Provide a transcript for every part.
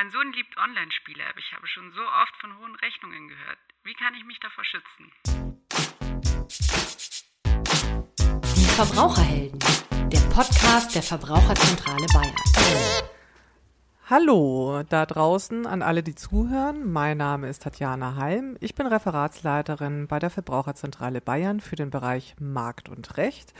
Mein Sohn liebt Online-Spiele, aber ich habe schon so oft von hohen Rechnungen gehört. Wie kann ich mich davor schützen? Die Verbraucherhelden, der Podcast der Verbraucherzentrale Bayern. Hallo da draußen an alle, die zuhören. Mein Name ist Tatjana Halm. Ich bin Referatsleiterin bei der Verbraucherzentrale Bayern für den Bereich Markt und Recht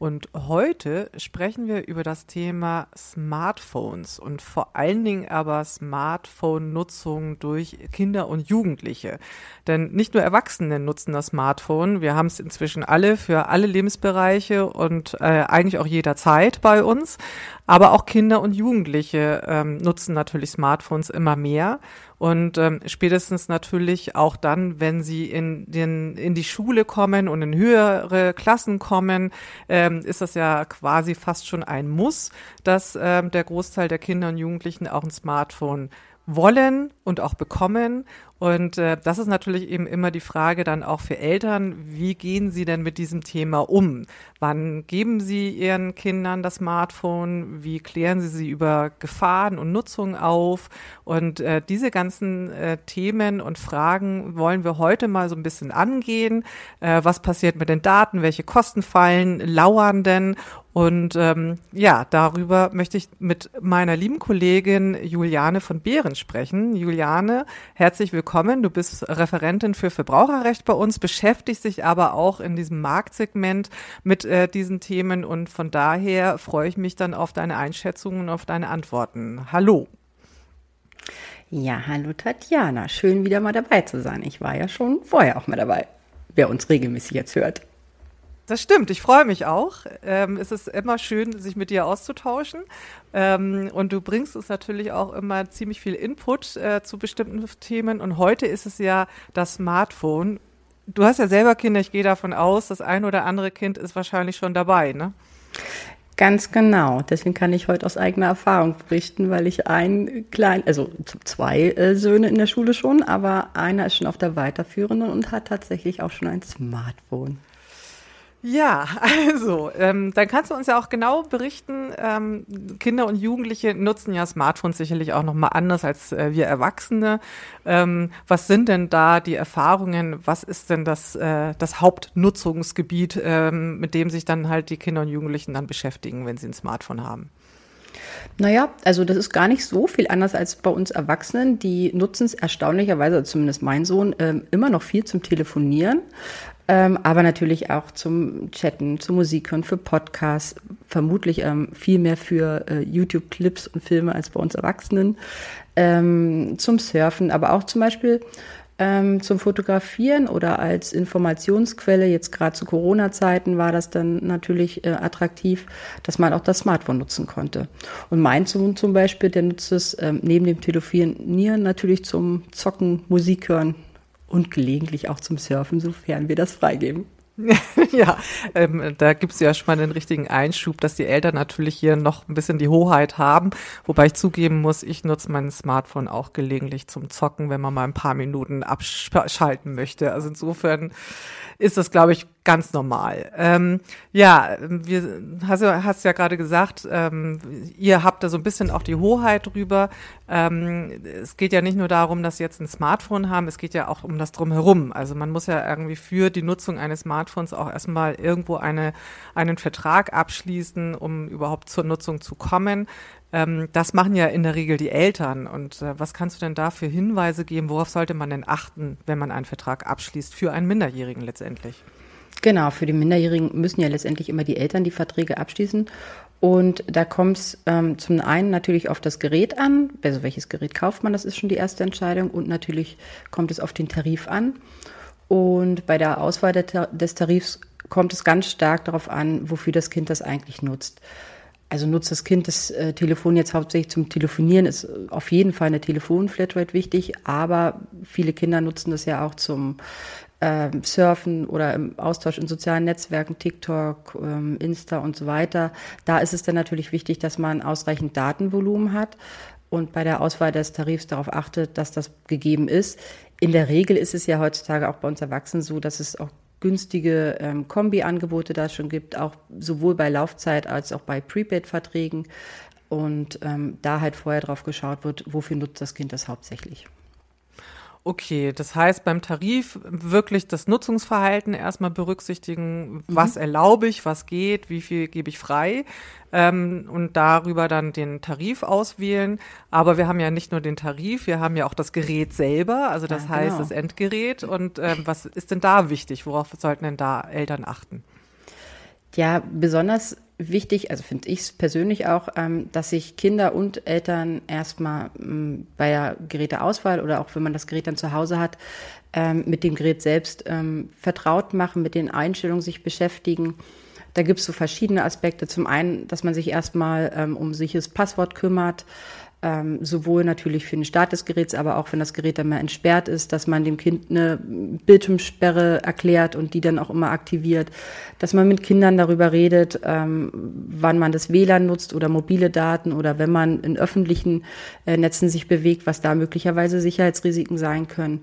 und heute sprechen wir über das Thema Smartphones und vor allen Dingen aber Smartphone-Nutzung durch Kinder und Jugendliche. Denn nicht nur Erwachsene nutzen das Smartphone, wir haben es inzwischen alle für alle Lebensbereiche und äh, eigentlich auch jederzeit bei uns. Aber auch Kinder und Jugendliche ähm, nutzen natürlich Smartphones immer mehr. Und ähm, spätestens natürlich auch dann, wenn sie in, den, in die Schule kommen und in höhere Klassen kommen, ähm, ist das ja quasi fast schon ein Muss, dass ähm, der Großteil der Kinder und Jugendlichen auch ein Smartphone wollen und auch bekommen. Und äh, das ist natürlich eben immer die Frage dann auch für Eltern, wie gehen sie denn mit diesem Thema um? Wann geben sie ihren Kindern das Smartphone? Wie klären sie sie über Gefahren und Nutzung auf? Und äh, diese ganzen äh, Themen und Fragen wollen wir heute mal so ein bisschen angehen. Äh, was passiert mit den Daten? Welche Kosten fallen? Lauern denn? Und ähm, ja, darüber möchte ich mit meiner lieben Kollegin Juliane von Behren sprechen. Juliane, herzlich willkommen. Du bist Referentin für Verbraucherrecht bei uns, beschäftigst dich aber auch in diesem Marktsegment mit äh, diesen Themen und von daher freue ich mich dann auf deine Einschätzungen und auf deine Antworten. Hallo. Ja, hallo Tatjana. Schön wieder mal dabei zu sein. Ich war ja schon vorher auch mal dabei, wer uns regelmäßig jetzt hört. Das stimmt, ich freue mich auch. Ähm, es ist immer schön, sich mit dir auszutauschen. Ähm, und du bringst uns natürlich auch immer ziemlich viel Input äh, zu bestimmten Themen. Und heute ist es ja das Smartphone. Du hast ja selber Kinder, ich gehe davon aus, das ein oder andere Kind ist wahrscheinlich schon dabei, ne? Ganz genau. Deswegen kann ich heute aus eigener Erfahrung berichten, weil ich ein klein, also zwei äh, Söhne in der Schule schon, aber einer ist schon auf der weiterführenden und hat tatsächlich auch schon ein Smartphone. Ja, also, ähm, dann kannst du uns ja auch genau berichten, ähm, Kinder und Jugendliche nutzen ja Smartphones sicherlich auch nochmal anders als äh, wir Erwachsene. Ähm, was sind denn da die Erfahrungen? Was ist denn das, äh, das Hauptnutzungsgebiet, ähm, mit dem sich dann halt die Kinder und Jugendlichen dann beschäftigen, wenn sie ein Smartphone haben? Naja, also das ist gar nicht so viel anders als bei uns Erwachsenen. Die nutzen es erstaunlicherweise, zumindest mein Sohn, ähm, immer noch viel zum Telefonieren ähm, aber natürlich auch zum Chatten, zur Musik hören, für Podcasts, vermutlich ähm, viel mehr für äh, YouTube-Clips und Filme als bei uns Erwachsenen, zum Surfen, aber auch zum Beispiel ähm, zum Fotografieren oder als Informationsquelle. Jetzt gerade zu Corona-Zeiten war das dann natürlich äh, attraktiv, dass man auch das Smartphone nutzen konnte. Und mein Sohn zum Beispiel, der nutzt es ähm, neben dem Telefonieren natürlich zum Zocken, Musik hören, und gelegentlich auch zum Surfen, sofern wir das freigeben. ja, ähm, da gibt es ja schon mal den richtigen Einschub, dass die Eltern natürlich hier noch ein bisschen die Hoheit haben. Wobei ich zugeben muss, ich nutze mein Smartphone auch gelegentlich zum Zocken, wenn man mal ein paar Minuten abschalten möchte. Also insofern ist das, glaube ich, ganz normal. Ähm, ja, wir hast, hast ja gerade gesagt, ähm, ihr habt da so ein bisschen auch die Hoheit drüber. Ähm, es geht ja nicht nur darum, dass sie jetzt ein Smartphone haben, es geht ja auch um das drumherum. Also man muss ja irgendwie für die Nutzung eines Smartphones auch erstmal irgendwo eine, einen Vertrag abschließen, um überhaupt zur Nutzung zu kommen. Ähm, das machen ja in der Regel die Eltern. Und äh, was kannst du denn da für Hinweise geben? Worauf sollte man denn achten, wenn man einen Vertrag abschließt für einen Minderjährigen letztendlich? Genau, für die Minderjährigen müssen ja letztendlich immer die Eltern die Verträge abschließen. Und da kommt es ähm, zum einen natürlich auf das Gerät an, also welches Gerät kauft man, das ist schon die erste Entscheidung. Und natürlich kommt es auf den Tarif an. Und bei der Auswahl des Tarifs kommt es ganz stark darauf an, wofür das Kind das eigentlich nutzt. Also nutzt das Kind das äh, Telefon jetzt hauptsächlich zum Telefonieren, ist auf jeden Fall eine Telefonflatrate wichtig, aber viele Kinder nutzen das ja auch zum ähm, Surfen oder im Austausch in sozialen Netzwerken, TikTok, ähm, Insta und so weiter. Da ist es dann natürlich wichtig, dass man ausreichend Datenvolumen hat und bei der Auswahl des Tarifs darauf achtet, dass das gegeben ist. In der Regel ist es ja heutzutage auch bei uns Erwachsenen so, dass es auch günstige ähm, Kombi-Angebote da schon gibt, auch sowohl bei Laufzeit als auch bei Prepaid-Verträgen. und ähm, da halt vorher drauf geschaut wird, wofür nutzt das Kind das hauptsächlich. Okay, das heißt beim Tarif wirklich das Nutzungsverhalten erstmal berücksichtigen, mhm. was erlaube ich, was geht, wie viel gebe ich frei ähm, und darüber dann den Tarif auswählen. Aber wir haben ja nicht nur den Tarif, wir haben ja auch das Gerät selber, also das ja, heißt genau. das Endgerät. Und ähm, was ist denn da wichtig? Worauf sollten denn da Eltern achten? Ja, besonders wichtig, also finde ich es persönlich auch, ähm, dass sich Kinder und Eltern erstmal ähm, bei der Geräteauswahl oder auch wenn man das Gerät dann zu Hause hat, ähm, mit dem Gerät selbst ähm, vertraut machen, mit den Einstellungen sich beschäftigen. Da gibt es so verschiedene Aspekte. Zum einen, dass man sich erstmal ähm, um sicheres Passwort kümmert, ähm, sowohl natürlich für den Start des Geräts, aber auch wenn das Gerät dann mal entsperrt ist, dass man dem Kind eine Bildschirmsperre erklärt und die dann auch immer aktiviert, dass man mit Kindern darüber redet, ähm, wann man das WLAN nutzt oder mobile Daten oder wenn man in öffentlichen äh, Netzen sich bewegt, was da möglicherweise Sicherheitsrisiken sein können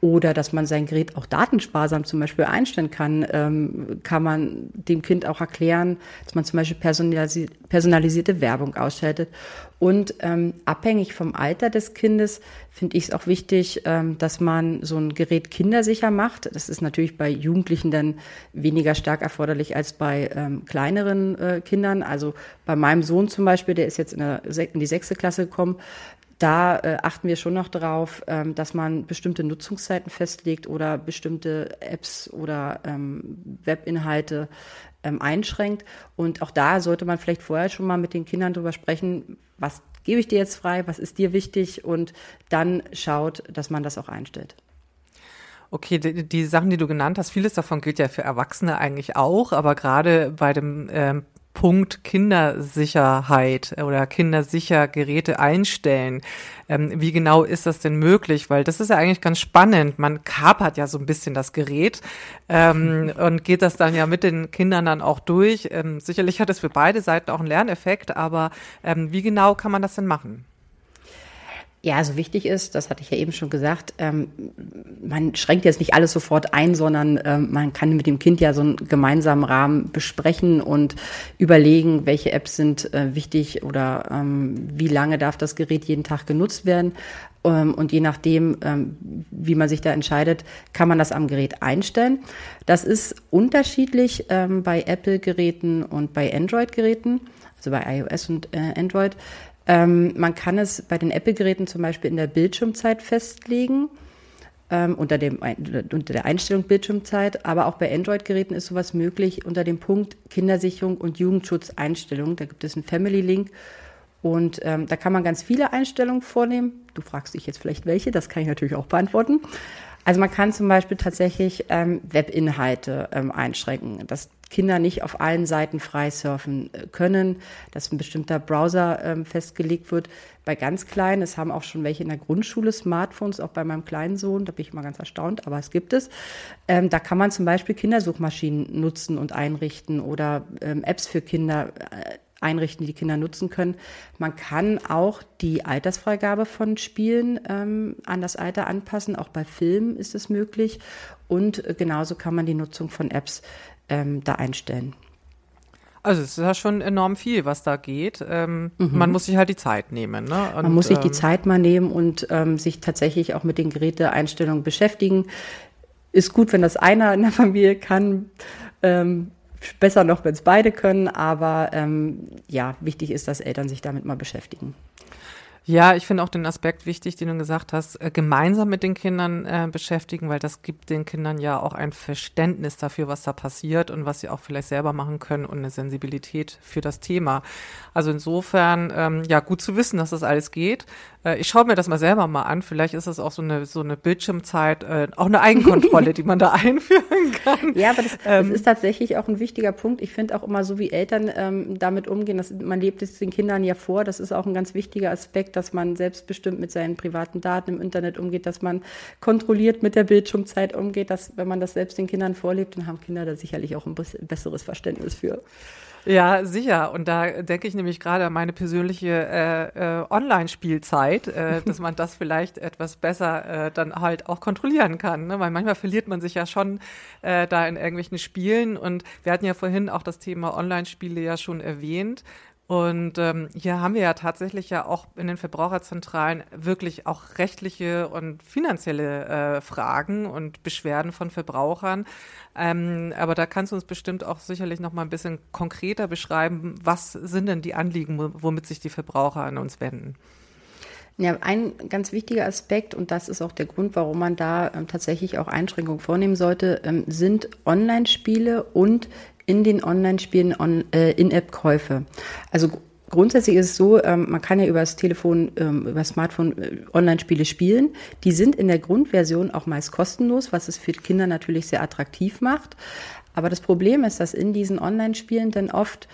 oder dass man sein Gerät auch datensparsam zum Beispiel einstellen kann, ähm, kann man dem Kind auch erklären, dass man zum Beispiel personalisi personalisierte Werbung ausschaltet. Und ähm, abhängig vom Alter des Kindes finde ich es auch wichtig, ähm, dass man so ein Gerät kindersicher macht. Das ist natürlich bei Jugendlichen dann weniger stark erforderlich als bei ähm, kleineren äh, Kindern. Also bei meinem Sohn zum Beispiel, der ist jetzt in, der, in die sechste Klasse gekommen, da äh, achten wir schon noch darauf, ähm, dass man bestimmte Nutzungszeiten festlegt oder bestimmte Apps oder ähm, Webinhalte ähm, einschränkt. Und auch da sollte man vielleicht vorher schon mal mit den Kindern drüber sprechen, was gebe ich dir jetzt frei, was ist dir wichtig und dann schaut, dass man das auch einstellt. Okay, die, die, Sachen, die du genannt hast, vieles davon gilt ja für Erwachsene eigentlich auch, aber gerade bei dem ähm, Punkt Kindersicherheit oder kindersicher Geräte einstellen. Ähm, wie genau ist das denn möglich? Weil das ist ja eigentlich ganz spannend. Man kapert ja so ein bisschen das Gerät ähm, und geht das dann ja mit den Kindern dann auch durch. Ähm, sicherlich hat es für beide Seiten auch einen Lerneffekt, aber ähm, wie genau kann man das denn machen? Ja, also wichtig ist, das hatte ich ja eben schon gesagt, ähm, man schränkt jetzt nicht alles sofort ein, sondern ähm, man kann mit dem Kind ja so einen gemeinsamen Rahmen besprechen und überlegen, welche Apps sind äh, wichtig oder ähm, wie lange darf das Gerät jeden Tag genutzt werden. Ähm, und je nachdem, ähm, wie man sich da entscheidet, kann man das am Gerät einstellen. Das ist unterschiedlich ähm, bei Apple-Geräten und bei Android-Geräten, also bei iOS und äh, Android. Ähm, man kann es bei den Apple-Geräten zum Beispiel in der Bildschirmzeit festlegen, ähm, unter, dem, unter der Einstellung Bildschirmzeit, aber auch bei Android-Geräten ist sowas möglich unter dem Punkt Kindersicherung und Jugendschutzeinstellungen. Da gibt es einen Family-Link und ähm, da kann man ganz viele Einstellungen vornehmen. Du fragst dich jetzt vielleicht welche, das kann ich natürlich auch beantworten. Also man kann zum Beispiel tatsächlich ähm, Webinhalte ähm, einschränken, dass Kinder nicht auf allen Seiten frei surfen äh, können, dass ein bestimmter Browser ähm, festgelegt wird. Bei ganz Kleinen, es haben auch schon welche in der Grundschule Smartphones, auch bei meinem kleinen Sohn, da bin ich mal ganz erstaunt, aber es gibt es. Ähm, da kann man zum Beispiel Kindersuchmaschinen nutzen und einrichten oder ähm, Apps für Kinder äh, einrichten, die die Kinder nutzen können. Man kann auch die Altersfreigabe von Spielen ähm, an das Alter anpassen. Auch bei Filmen ist es möglich. Und äh, genauso kann man die Nutzung von Apps ähm, da einstellen. Also es ist ja schon enorm viel, was da geht. Ähm, mhm. Man muss sich halt die Zeit nehmen. Ne? Und, man muss sich die ähm, Zeit mal nehmen und ähm, sich tatsächlich auch mit den Geräteeinstellungen beschäftigen. Ist gut, wenn das einer in der Familie kann. Ähm, besser noch, wenn es beide können. Aber ähm, ja, wichtig ist, dass Eltern sich damit mal beschäftigen. Ja, ich finde auch den Aspekt wichtig, den du gesagt hast, äh, gemeinsam mit den Kindern äh, beschäftigen, weil das gibt den Kindern ja auch ein Verständnis dafür, was da passiert und was sie auch vielleicht selber machen können und eine Sensibilität für das Thema. Also insofern, ähm, ja, gut zu wissen, dass das alles geht. Äh, ich schaue mir das mal selber mal an. Vielleicht ist das auch so eine, so eine Bildschirmzeit, äh, auch eine Eigenkontrolle, die man da einführen kann. Ja, aber das, ähm, das ist tatsächlich auch ein wichtiger Punkt. Ich finde auch immer so, wie Eltern ähm, damit umgehen, dass man lebt es den Kindern ja vor. Das ist auch ein ganz wichtiger Aspekt, dass man selbstbestimmt mit seinen privaten Daten im Internet umgeht, dass man kontrolliert mit der Bildschirmzeit umgeht, dass wenn man das selbst den Kindern vorlebt, dann haben Kinder da sicherlich auch ein besseres Verständnis für. Ja, sicher. Und da denke ich nämlich gerade an meine persönliche äh, äh, Online-Spielzeit, äh, dass man das vielleicht etwas besser äh, dann halt auch kontrollieren kann. Ne? Weil manchmal verliert man sich ja schon äh, da in irgendwelchen Spielen. Und wir hatten ja vorhin auch das Thema Online-Spiele ja schon erwähnt. Und ähm, hier haben wir ja tatsächlich ja auch in den Verbraucherzentralen wirklich auch rechtliche und finanzielle äh, Fragen und Beschwerden von Verbrauchern. Ähm, aber da kannst du uns bestimmt auch sicherlich noch mal ein bisschen konkreter beschreiben, was sind denn die Anliegen, womit sich die Verbraucher an uns wenden? Ja, ein ganz wichtiger Aspekt, und das ist auch der Grund, warum man da ähm, tatsächlich auch Einschränkungen vornehmen sollte, ähm, sind Online-Spiele und in den Online-Spielen on, äh, In-App-Käufe. Also Grundsätzlich ist es so, ähm, man kann ja über das Telefon, ähm, über das Smartphone äh, Online-Spiele spielen. Die sind in der Grundversion auch meist kostenlos, was es für Kinder natürlich sehr attraktiv macht. Aber das Problem ist, dass in diesen Online-Spielen dann oft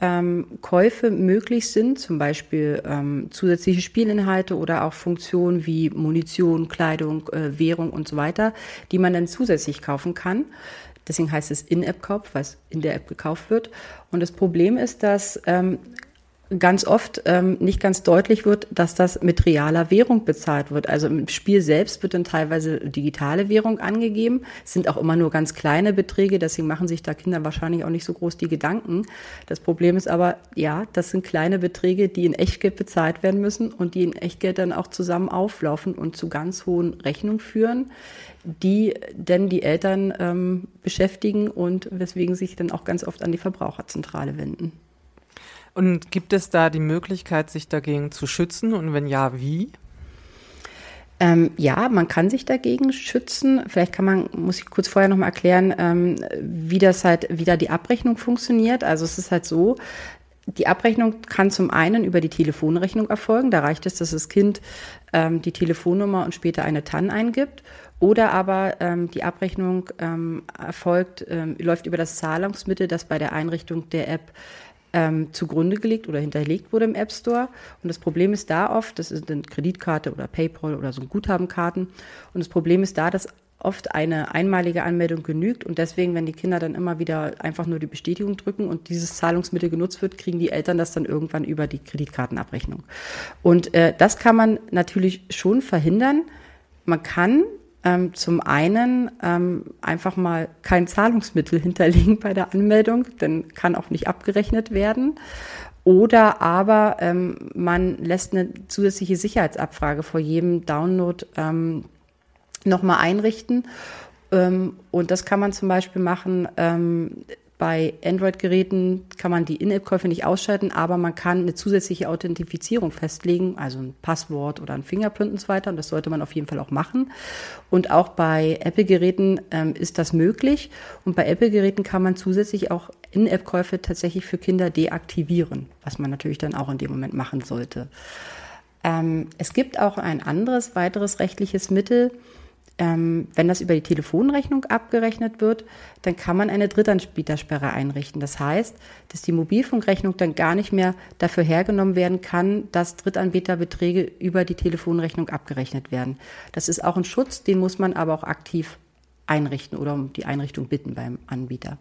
ähm, Käufe möglich sind, zum Beispiel ähm, zusätzliche Spielinhalte oder auch Funktionen wie Munition, Kleidung, äh, Währung und so weiter, die man dann zusätzlich kaufen kann. Deswegen heißt es In-App-Kauf, weil es in der App gekauft wird. Und das Problem ist, dass ähm, ganz oft ähm, nicht ganz deutlich wird, dass das mit realer Währung bezahlt wird. Also im Spiel selbst wird dann teilweise digitale Währung angegeben. Es sind auch immer nur ganz kleine Beträge, deswegen machen sich da Kinder wahrscheinlich auch nicht so groß die Gedanken. Das Problem ist aber, ja, das sind kleine Beträge, die in Echtgeld bezahlt werden müssen und die in Echtgeld dann auch zusammen auflaufen und zu ganz hohen Rechnungen führen die denn die Eltern ähm, beschäftigen und weswegen sich dann auch ganz oft an die Verbraucherzentrale wenden. Und gibt es da die Möglichkeit, sich dagegen zu schützen? Und wenn ja, wie? Ähm, ja, man kann sich dagegen schützen. Vielleicht kann man, muss ich kurz vorher nochmal erklären, ähm, wie das halt, wie da die Abrechnung funktioniert. Also es ist halt so, die Abrechnung kann zum einen über die Telefonrechnung erfolgen. Da reicht es, dass das Kind ähm, die Telefonnummer und später eine TAN eingibt. Oder aber ähm, die Abrechnung ähm, erfolgt, ähm, läuft über das Zahlungsmittel, das bei der Einrichtung der App ähm, zugrunde gelegt oder hinterlegt wurde im App Store. Und das Problem ist da oft, das ist eine Kreditkarte oder PayPal oder so Guthabenkarten. Und das Problem ist da, dass oft eine einmalige Anmeldung genügt und deswegen, wenn die Kinder dann immer wieder einfach nur die Bestätigung drücken und dieses Zahlungsmittel genutzt wird, kriegen die Eltern das dann irgendwann über die Kreditkartenabrechnung. Und äh, das kann man natürlich schon verhindern. Man kann ähm, zum einen ähm, einfach mal kein Zahlungsmittel hinterlegen bei der Anmeldung, denn kann auch nicht abgerechnet werden. Oder aber ähm, man lässt eine zusätzliche Sicherheitsabfrage vor jedem Download ähm, nochmal einrichten. Ähm, und das kann man zum Beispiel machen, ähm, bei Android-Geräten kann man die In-App-Käufe nicht ausschalten, aber man kann eine zusätzliche Authentifizierung festlegen, also ein Passwort oder ein Fingerprint und so weiter. Und das sollte man auf jeden Fall auch machen. Und auch bei Apple-Geräten ähm, ist das möglich. Und bei Apple-Geräten kann man zusätzlich auch In-App-Käufe tatsächlich für Kinder deaktivieren, was man natürlich dann auch in dem Moment machen sollte. Ähm, es gibt auch ein anderes, weiteres rechtliches Mittel, ähm, wenn das über die Telefonrechnung abgerechnet wird, dann kann man eine Drittanbietersperre einrichten. Das heißt, dass die Mobilfunkrechnung dann gar nicht mehr dafür hergenommen werden kann, dass Drittanbieterbeträge über die Telefonrechnung abgerechnet werden. Das ist auch ein Schutz, den muss man aber auch aktiv einrichten oder um die Einrichtung bitten beim Anbieter.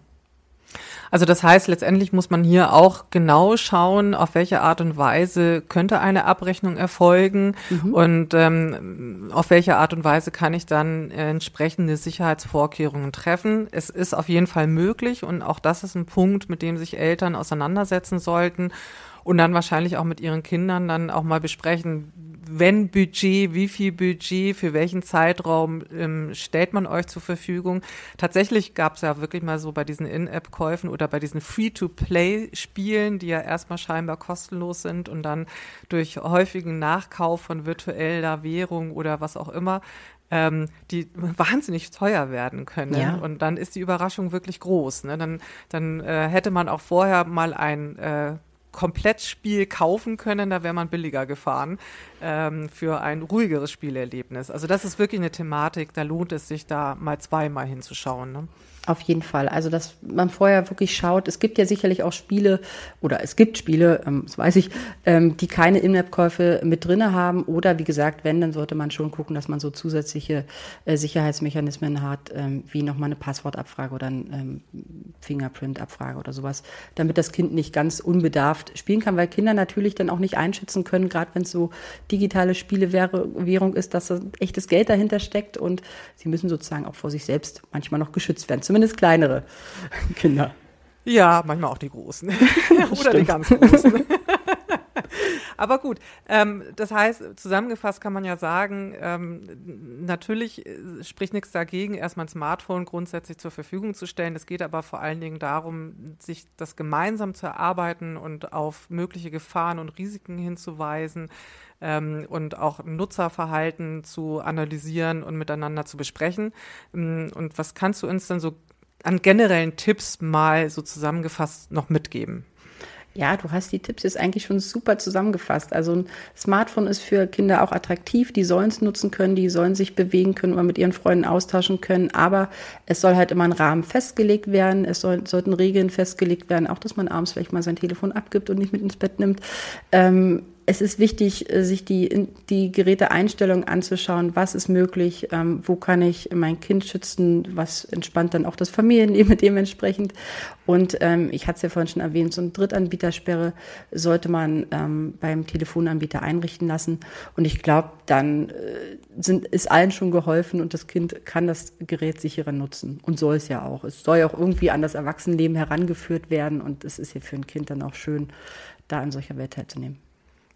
Also das heißt, letztendlich muss man hier auch genau schauen, auf welche Art und Weise könnte eine Abrechnung erfolgen mhm. und ähm, auf welche Art und Weise kann ich dann entsprechende Sicherheitsvorkehrungen treffen. Es ist auf jeden Fall möglich und auch das ist ein Punkt, mit dem sich Eltern auseinandersetzen sollten und dann wahrscheinlich auch mit ihren Kindern dann auch mal besprechen, wenn Budget, wie viel Budget, für welchen Zeitraum ähm, stellt man euch zur Verfügung. Tatsächlich gab es ja wirklich mal so bei diesen In-App-Käufen oder bei diesen Free-to-Play-Spielen, die ja erstmal scheinbar kostenlos sind und dann durch häufigen Nachkauf von virtueller Währung oder was auch immer ähm, die wahnsinnig teuer werden können. Ja. Und dann ist die Überraschung wirklich groß. Ne? Dann, dann äh, hätte man auch vorher mal ein äh, Komplettspiel kaufen können, da wäre man billiger gefahren ähm, für ein ruhigeres Spielerlebnis. Also das ist wirklich eine Thematik, da lohnt es sich da mal zweimal hinzuschauen. Ne? Auf jeden Fall. Also, dass man vorher wirklich schaut, es gibt ja sicherlich auch Spiele oder es gibt Spiele, ähm, das weiß ich, ähm, die keine In-App-Käufe mit drinne haben. Oder wie gesagt, wenn, dann sollte man schon gucken, dass man so zusätzliche äh, Sicherheitsmechanismen hat, ähm, wie nochmal eine Passwortabfrage oder ein ähm, Fingerprint-Abfrage oder sowas, damit das Kind nicht ganz unbedarft spielen kann, weil Kinder natürlich dann auch nicht einschätzen können, gerade wenn es so digitale Spielewährung ist, dass da echtes Geld dahinter steckt und sie müssen sozusagen auch vor sich selbst manchmal noch geschützt werden. Zumindest zumindest kleinere Kinder. Ja, manchmal auch die Großen. Oder die ganz Großen. Aber gut, ähm, das heißt, zusammengefasst kann man ja sagen, ähm, natürlich äh, spricht nichts dagegen, erstmal ein Smartphone grundsätzlich zur Verfügung zu stellen. Es geht aber vor allen Dingen darum, sich das gemeinsam zu erarbeiten und auf mögliche Gefahren und Risiken hinzuweisen ähm, und auch Nutzerverhalten zu analysieren und miteinander zu besprechen. Ähm, und was kannst du uns denn so an generellen Tipps mal so zusammengefasst noch mitgeben? Ja, du hast die Tipps jetzt eigentlich schon super zusammengefasst. Also ein Smartphone ist für Kinder auch attraktiv. Die sollen es nutzen können, die sollen sich bewegen können oder mit ihren Freunden austauschen können. Aber es soll halt immer ein Rahmen festgelegt werden. Es soll, sollten Regeln festgelegt werden, auch dass man abends vielleicht mal sein Telefon abgibt und nicht mit ins Bett nimmt. Ähm, es ist wichtig, äh, sich die, die Geräteeinstellung anzuschauen. Was ist möglich? Ähm, wo kann ich mein Kind schützen? Was entspannt dann auch das Familienleben dementsprechend? Und ähm, ich hatte es ja vorhin schon erwähnt, so eine Drittanbietersperre sollte man ähm, beim Telefonanbieter einrichten lassen. Und ich glaube, dann äh, sind, ist allen schon geholfen und das Kind kann das Gerät sicherer nutzen und soll es ja auch. Es soll ja auch irgendwie an das Erwachsenenleben herangeführt werden und es ist ja für ein Kind dann auch schön, da an solcher Welt teilzunehmen.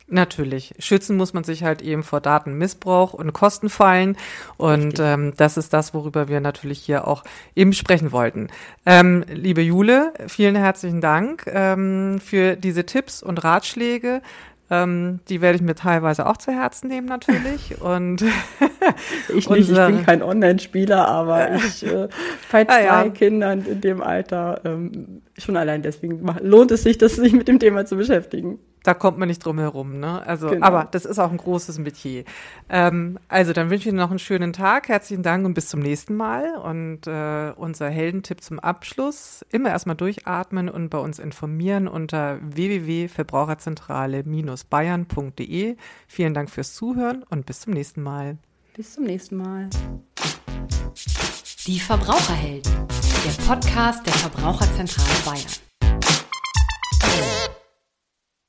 Natürlich. Schützen muss man sich halt eben vor Datenmissbrauch und Kostenfallen. Und ähm, das ist das, worüber wir natürlich hier auch eben sprechen wollten. Ähm, liebe Jule, vielen herzlichen Dank ähm, für diese Tipps und Ratschläge. Ähm, die werde ich mir teilweise auch zu Herzen nehmen natürlich. Und ich nicht, ich bin kein Online-Spieler, aber ich äh, bei zwei ja. Kindern in dem Alter ähm, schon allein deswegen lohnt es sich, das sich mit dem Thema zu beschäftigen da kommt man nicht drum herum, ne? Also, genau. aber das ist auch ein großes Metier. Ähm, also, dann wünsche ich Ihnen noch einen schönen Tag. Herzlichen Dank und bis zum nächsten Mal. Und äh, unser Heldentipp zum Abschluss: immer erstmal durchatmen und bei uns informieren unter www.verbraucherzentrale-bayern.de. Vielen Dank fürs Zuhören und bis zum nächsten Mal. Bis zum nächsten Mal. Die Verbraucherhelden, der Podcast der Verbraucherzentrale Bayern.